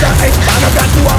front and eight man I got to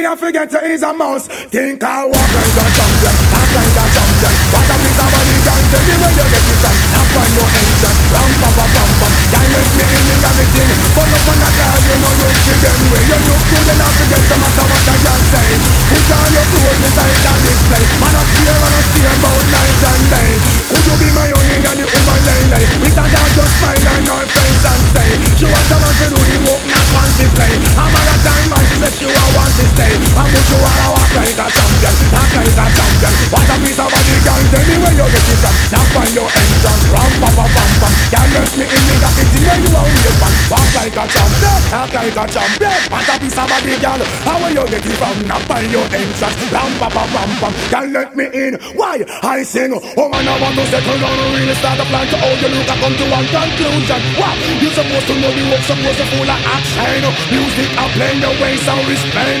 me I forget to ease a mouse Think I walk like a champion Act like a champion What a piece of money can tell me where you get it from. I find no entrance Ram pam pam pam pam Can't let me in in everything Pull up on the car you know you see them way. You look good enough to get no matter what I can say. Put on your clothes inside that display Man up here and I steer about night and day Could you be my only and the woman lay lay With a dog just smile on her face and say. She want to want to do the work, not want to play. I'm a time man, said she want want to stay I put you all a walk like a champion, act like a champion What a piece of body, girl, tell me where you get it from Now find your entrance, ram pa pa pam pam Can't let me in, got it in where you want me from Walk like a champion, act like a champion What a piece of body, girl, how where you get it from Now find your entrance, ram pa pa pam pam Can't let me in, why? I sing, oh man, I want to settle down and really start a plan to how you look I come to one conclusion What? You supposed to know the work supposed to full of action Music I play the way sound is plain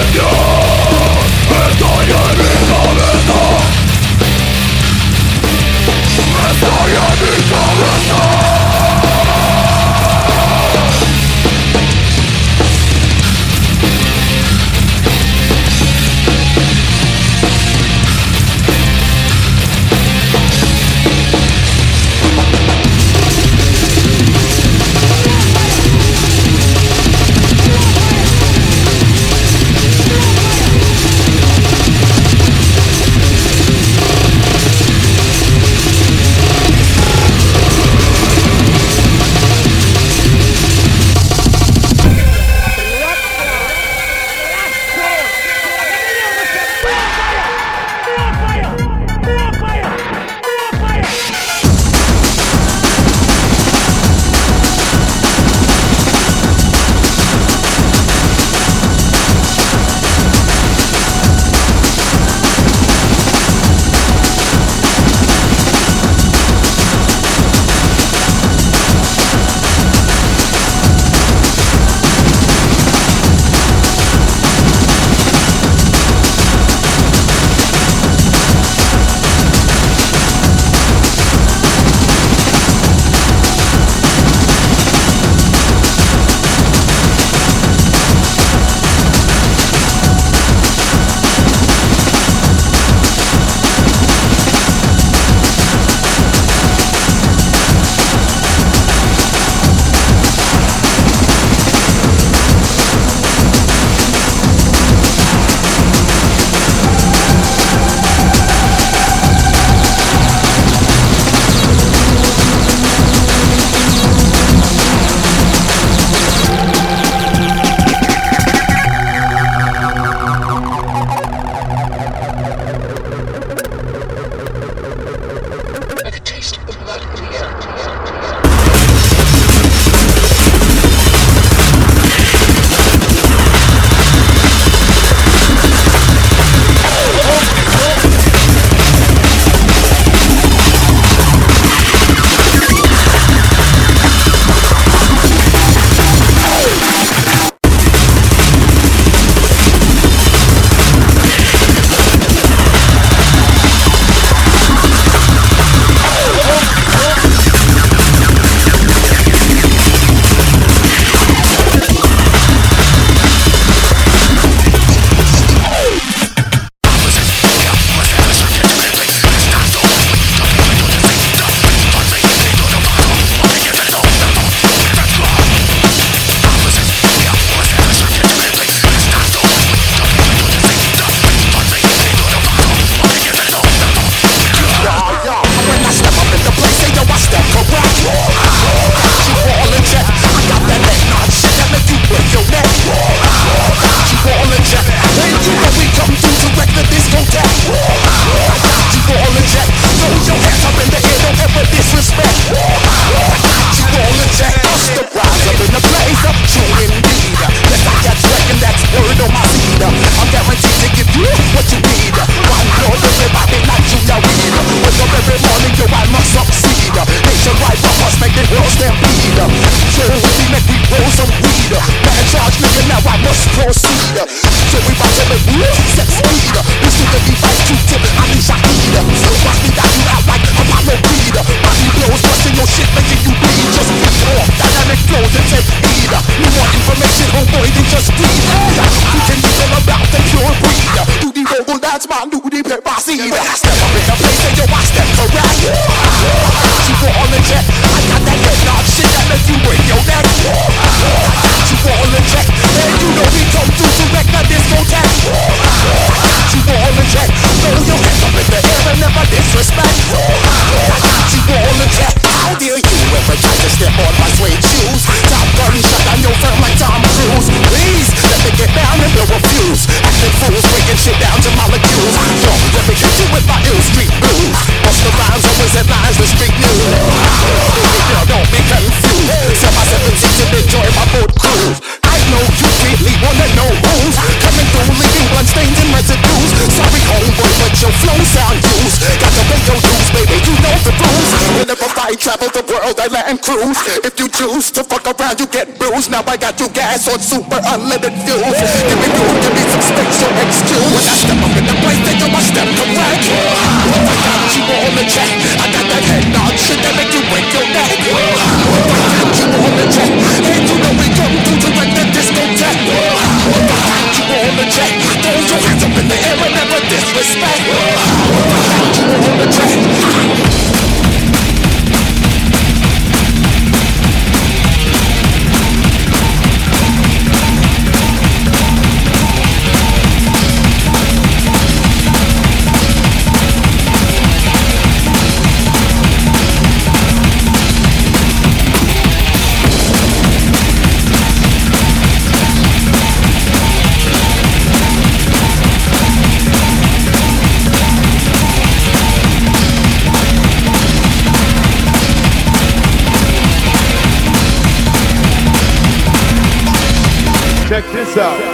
land cruise. If you choose to fuck around, you get bruised. Now I got you gas on super unleaded fuels. Give me fuel, give me some or excuse. When I step up in the place, they know I step correct. I got you on the check. I got that head nod shit that make you break your neck. I got you on the check. And you know we come to wreck the discotheque. I got you on the check. Throw your hands up in the air and never disrespect. I got you on the check. Out.